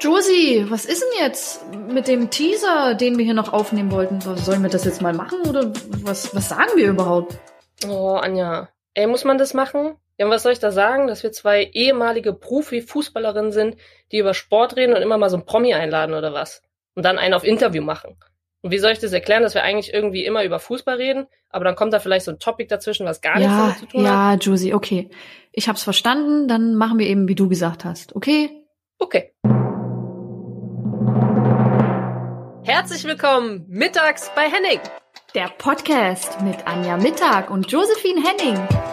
Josie, was ist denn jetzt mit dem Teaser, den wir hier noch aufnehmen wollten? Sollen wir das jetzt mal machen oder was, was sagen wir überhaupt? Oh, Anja. Ey, muss man das machen? Ja, was soll ich da sagen? Dass wir zwei ehemalige Profi-Fußballerinnen sind, die über Sport reden und immer mal so ein Promi einladen oder was? Und dann einen auf Interview machen. Und wie soll ich das erklären, dass wir eigentlich irgendwie immer über Fußball reden, aber dann kommt da vielleicht so ein Topic dazwischen, was gar nichts damit zu tun ja, hat? Ja, Josie, okay. Ich hab's verstanden, dann machen wir eben, wie du gesagt hast, okay? Okay. Herzlich willkommen mittags bei Henning. Der Podcast mit Anja Mittag und Josephine Henning.